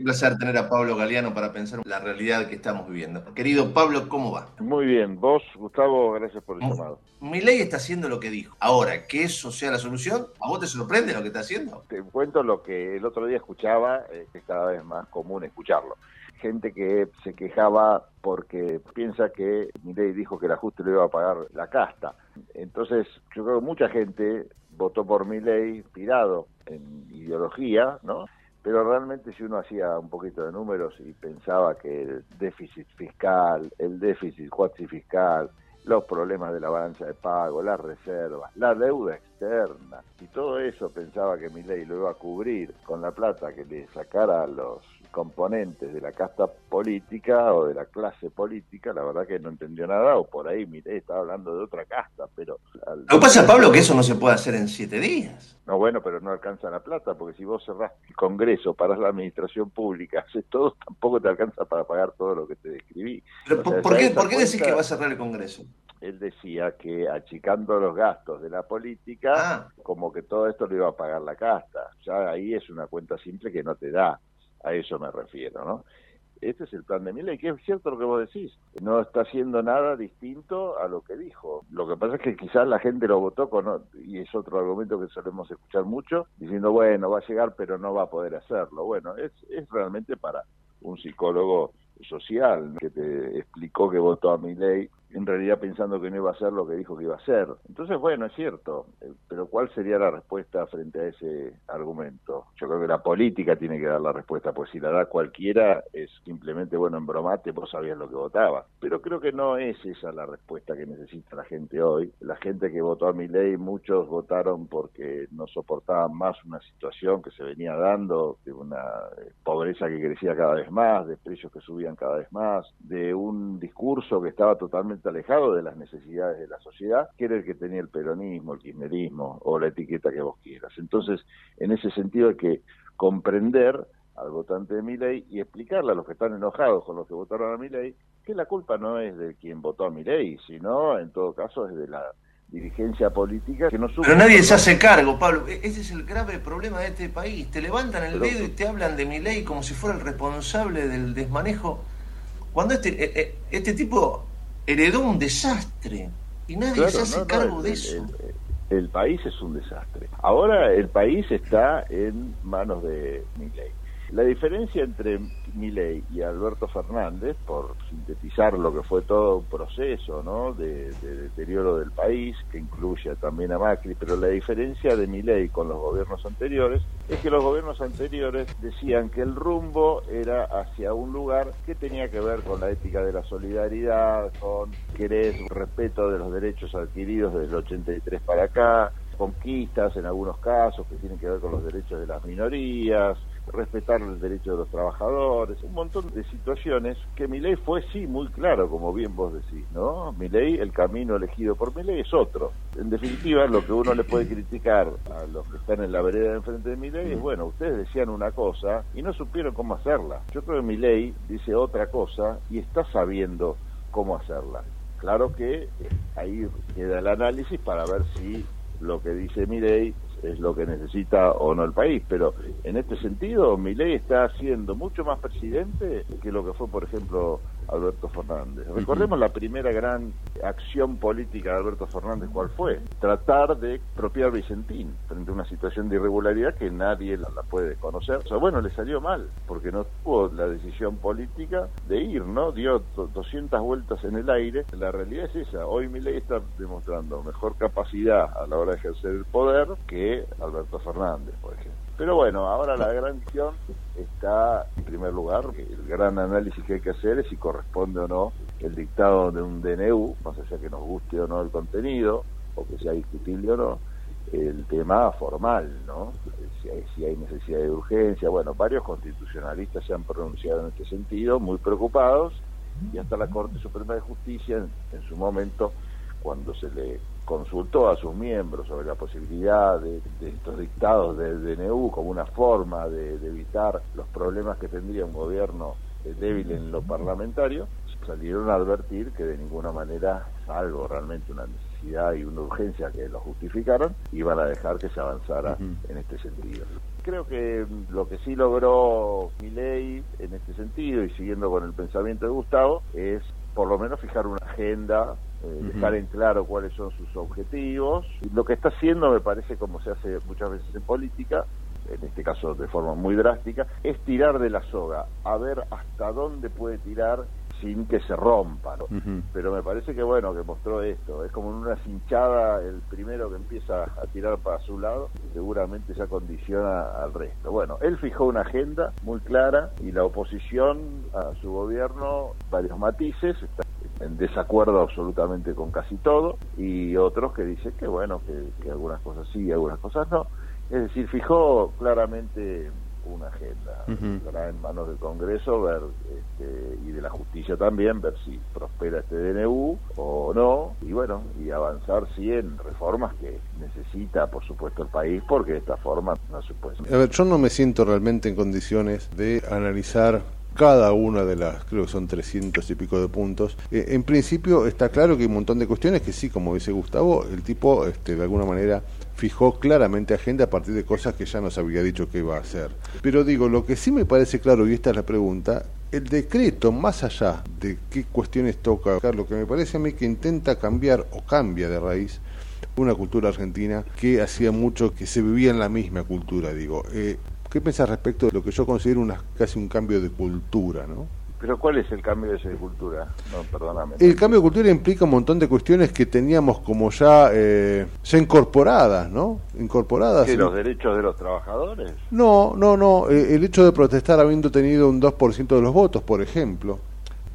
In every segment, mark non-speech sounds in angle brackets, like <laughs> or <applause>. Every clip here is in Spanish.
Un placer tener a Pablo Galeano para pensar la realidad que estamos viviendo. Querido Pablo, ¿cómo va? Muy bien. Vos, Gustavo, gracias por el llamado. Mi ley está haciendo lo que dijo. Ahora, que eso sea la solución, ¿a vos te sorprende lo que está haciendo? Te cuento lo que el otro día escuchaba, eh, es cada vez más común escucharlo. Gente que se quejaba porque piensa que ley dijo que el ajuste lo iba a pagar la casta. Entonces, yo creo que mucha gente votó por mi ley inspirado en ideología, ¿no? Pero realmente si uno hacía un poquito de números y pensaba que el déficit fiscal, el déficit fiscal, los problemas de la balanza de pago, las reservas, la deuda externa, y todo eso pensaba que mi ley lo iba a cubrir con la plata que le sacara a los componentes de la casta política o de la clase política, la verdad que no entendió nada, o por ahí, mire, estaba hablando de otra casta, pero... Lo que pasa, Pablo, que eso no se puede hacer en siete días. No, bueno, pero no alcanza la plata, porque si vos cerrás el Congreso, parás la administración pública, <laughs> haces todo, tampoco te alcanza para pagar todo lo que te describí. Pero, ¿por, qué, ¿por qué decís que va a cerrar el Congreso? Él decía que achicando los gastos de la política, ah. como que todo esto lo iba a pagar la casta. Ya ahí es una cuenta simple que no te da. A eso me refiero, ¿no? Este es el plan de Milei, que es cierto lo que vos decís. No está haciendo nada distinto a lo que dijo. Lo que pasa es que quizás la gente lo votó con, y es otro argumento que solemos escuchar mucho, diciendo, bueno, va a llegar, pero no va a poder hacerlo. Bueno, es, es realmente para un psicólogo social que te explicó que votó a mi ley en realidad pensando que no iba a ser lo que dijo que iba a ser. Entonces, bueno, es cierto, eh, pero ¿cuál sería la respuesta frente a ese argumento? Yo creo que la política tiene que dar la respuesta, pues si la da cualquiera es simplemente, bueno, en bromate vos sabías lo que votaba. Pero creo que no es esa la respuesta que necesita la gente hoy. La gente que votó a mi ley, muchos votaron porque no soportaban más una situación que se venía dando, de una eh, pobreza que crecía cada vez más, de precios que subían cada vez más, de un discurso que estaba totalmente alejado de las necesidades de la sociedad, que era el que tenía el peronismo, el kirchnerismo o la etiqueta que vos quieras. Entonces, en ese sentido hay que comprender al votante de mi ley y explicarle a los que están enojados con los que votaron a mi ley que la culpa no es de quien votó a mi ley, sino en todo caso es de la dirigencia política que no Pero nadie se hace cargo, Pablo. E-, ese es el grave problema de este país. Te levantan el dedo y te hablan de mi ley como si fuera el responsable del desmanejo. Cuando este, e-, e-, este tipo heredó un desastre y nadie se hace cargo de eso. El, país es un desastre. Ahora el país está en manos de Milei. La diferencia entre Milei y Alberto Fernández, por sintetizar lo que fue todo un proceso ¿no? de, deterioro del país, que incluye también a Macri, pero la diferencia de Milei con los gobiernos anteriores es que los gobiernos anteriores decían que el rumbo era hacia un lugar que tenía que ver con la ética de la solidaridad, con querer respeto de los derechos adquiridos desde el 83 para acá, conquistas en algunos casos que tienen que ver con los derechos de las minorías, respetar el derecho de los trabajadores, un montón de situaciones que mi ley fue sí muy claro, como bien vos decís, ¿no? Mi ley, el camino elegido por mi ley es otro. En definitiva, lo que uno le puede criticar a los que están en la vereda de enfrente de mi ley es, bueno, ustedes decían una cosa y no supieron cómo hacerla. Yo creo que mi ley dice otra cosa y está sabiendo cómo hacerla. Claro que ahí queda el análisis para ver si lo que dice mi ley es lo que necesita o no el país, pero en este sentido mi ley está siendo mucho más presidente que lo que fue, por ejemplo, Alberto Fernández. Recordemos la primera gran acción política de Alberto Fernández, ¿cuál fue? Tratar de expropiar Vicentín frente a una situación de irregularidad que nadie la, puede conocer. O sea, bueno, le salió mal, porque no tuvo la decisión política de ir, ¿no? Dio 200 vueltas en el aire. La realidad es esa. Hoy mi ley está demostrando mejor capacidad a la hora de ejercer el poder que Alberto Fernández, por ejemplo. Pero bueno, ahora la gran cuestión está, en primer lugar, el gran análisis que hay que hacer es si corresponde o no el dictado de un DNU, más allá que nos guste o no el contenido, o que sea discutible o no, el tema formal, ¿no? Si hay, hay necesidad de urgencia. Bueno, varios constitucionalistas se han pronunciado en este sentido, muy preocupados, y hasta la Corte Suprema de Justicia, en su momento, cuando se le consultó a sus miembros sobre la posibilidad de, estos dictados del DNU como una forma de, evitar los problemas que tendría un gobierno débil en lo parlamentario, salieron a advertir que de ninguna manera, salvo realmente una necesidad y una urgencia que lo justificaron, iban a dejar que se avanzara en este sentido. Creo que lo que sí logró Milei en este sentido, y siguiendo con el pensamiento de Gustavo, es por lo menos fijar una agenda, eh, dejar en claro cuáles son sus objetivos. Lo que está haciendo, me parece, como se hace muchas veces en política, en este caso de forma muy drástica, es tirar de la soga, a ver hasta dónde puede tirar sin que se rompa. Pero me parece que bueno, que mostró esto. Es como en una cinchada, el primero que empieza a tirar para su lado, seguramente ya condiciona al resto. Bueno, él fijó una agenda muy clara y la oposición a su gobierno, varios matices, está en desacuerdo absolutamente con casi todo, y otros que dicen que bueno, que, que algunas cosas sí y algunas cosas no. Es decir, fijó claramente una agenda. en manos del Congreso ver este, y de la justicia también, ver si prospera este DNU o no, y bueno, y avanzar sí en reformas que necesita, por supuesto, el país, porque de esta forma no se puede. A ver, yo no me siento realmente en condiciones de analizar cada una de las, creo que son 300 y pico de puntos. Eh, en principio está claro que hay un montón de cuestiones que sí, como dice Gustavo, el tipo este, de alguna manera fijó claramente agenda a partir de cosas que ya nos había dicho que iba a hacer. Pero digo, lo que sí me parece claro, y esta es la pregunta, el decreto, más allá de qué cuestiones toca, lo que me parece a mí que intenta cambiar o cambia de raíz una cultura argentina que hacía mucho que se vivía en la misma cultura, digo. Eh, ¿Qué piensas respecto de lo que yo considero una, casi un cambio de cultura, no? Pero ¿cuál es el cambio de esa cultura? No, perdóname. El cambio de cultura implica un montón de cuestiones que teníamos como ya, eh, ya incorporadas, ¿no? Incorporadas. ¿Y los derechos de los trabajadores? No, no, no. Eh, el hecho de protestar habiendo tenido un 2% de los votos, por ejemplo.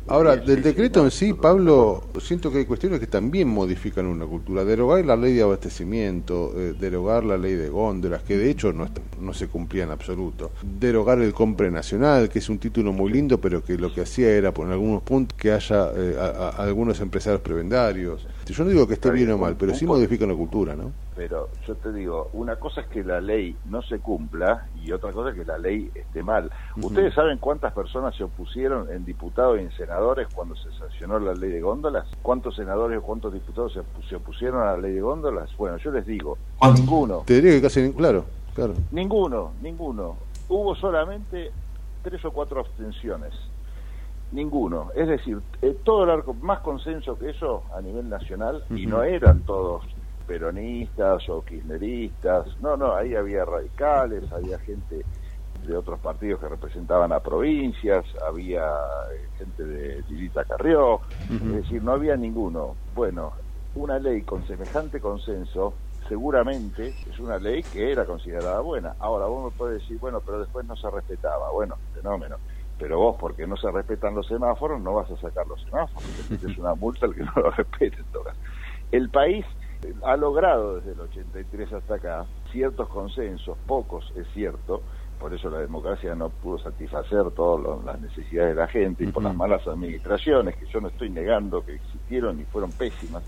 Ahora, del decreto en sí, Pablo, siento que hay cuestiones que también modifican una cultura. Derogar la ley de abastecimiento, eh, derogar la ley de góndolas, que de hecho no, no se cumplía en absoluto. Derogar el compre nacional, que es un título muy lindo, pero que lo que hacía era, por algunos puntos, que haya eh, algunos empresarios prebendarios. Yo no digo que esté bien o mal, pero sí modifican la cultura, ¿no? Pero yo te digo, una cosa es que la ley no se cumpla y otra cosa es que la ley esté mal. ¿Ustedes saben cuántas personas se opusieron en diputados y en senadores cuando se sancionó la ley de góndolas? ¿Cuántos senadores o cuántos diputados se, opusieron a la ley de góndolas? Bueno, yo les digo, ninguno. Te diría que casi, claro, claro. Ninguno, ninguno. Hubo solamente tres o cuatro abstenciones. Ninguno. Es decir, eh, todo el arco, más consenso que eso a nivel nacional, y no eran todos peronistas o kirchneristas, no, no, ahí había radicales, había gente de otros partidos que representaban a provincias, había eh, gente de Lilita Carrió, es decir, no había ninguno. Bueno, una ley con semejante consenso seguramente es una ley que era considerada buena. Ahora vos me podés decir, bueno, pero después no se respetaba. Bueno, fenómeno. Pero vos, porque no se respetan los semáforos, no vas a sacar los semáforos. <laughs> Es una multa el que no lo respete. El país ha logrado desde el 83 hasta acá ciertos consensos, pocos es cierto, por eso la democracia no pudo satisfacer todas las necesidades de la gente y por las malas administraciones, que yo no estoy negando que existieron y fueron pésimas.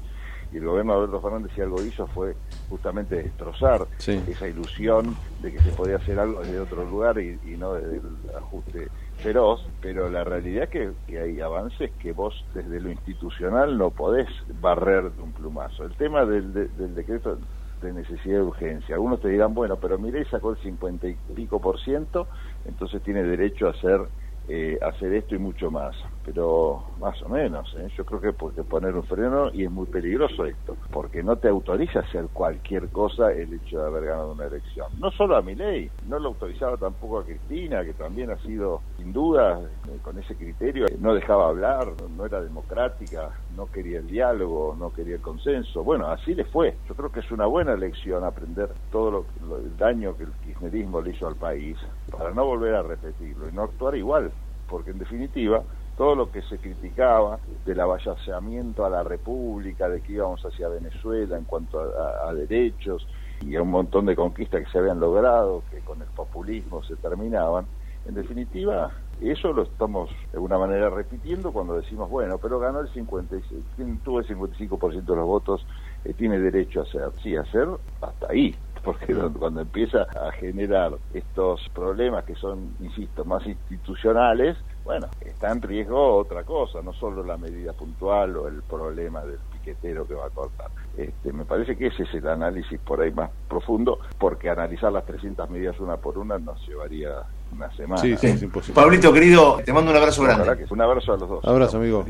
Y el gobierno de Alberto Fernández si algo hizo fue justamente destrozar esa ilusión de que se podía hacer algo desde otro lugar y, y no desde el ajuste feroz, pero la realidad es que, que, hay avances que vos desde lo institucional no podés barrer de un plumazo. El tema del, del decreto de necesidad de urgencia. Algunos te dirán, bueno, pero mire, sacó el 50 y pico por ciento, entonces tiene derecho a hacer, eh, hacer esto y mucho más pero más o menos. ¿eh? Yo creo que puede poner un freno y es muy peligroso esto, porque no te autoriza hacer cualquier cosa el hecho de haber ganado una elección. No solo a mi ley, no lo autorizaba tampoco a Cristina, que también ha sido, sin duda, eh, con ese criterio, no dejaba hablar, no era democrática, no quería el diálogo, no quería el consenso. Bueno, así le fue. Yo creo que es una buena lección aprender todo lo, el daño que el kirchnerismo le hizo al país para no volver a repetirlo y no actuar igual, porque en definitiva todo lo que se criticaba del avallaseamiento a la República, de que íbamos hacia Venezuela en cuanto a, derechos y a un montón de conquistas que se habían logrado, que con el populismo se terminaban, en definitiva, eso lo estamos de alguna manera repitiendo cuando decimos, bueno, pero ganó el 56, tuvo el 55% de los votos, eh, tiene derecho a hacer. Sí, a hacer hasta ahí, porque cuando empieza a generar estos problemas que son, insisto, más institucionales, bueno, está en riesgo otra cosa, no solo la medida puntual o el problema del piquetero que va a cortar. Este, me parece que ese es el análisis por ahí más profundo, porque analizar las 300 medidas una por una nos llevaría una semana. Sí, sí, es imposible. Pablito, querido, te mando un abrazo grande. Un abrazo a los dos. Abrazo, amigo.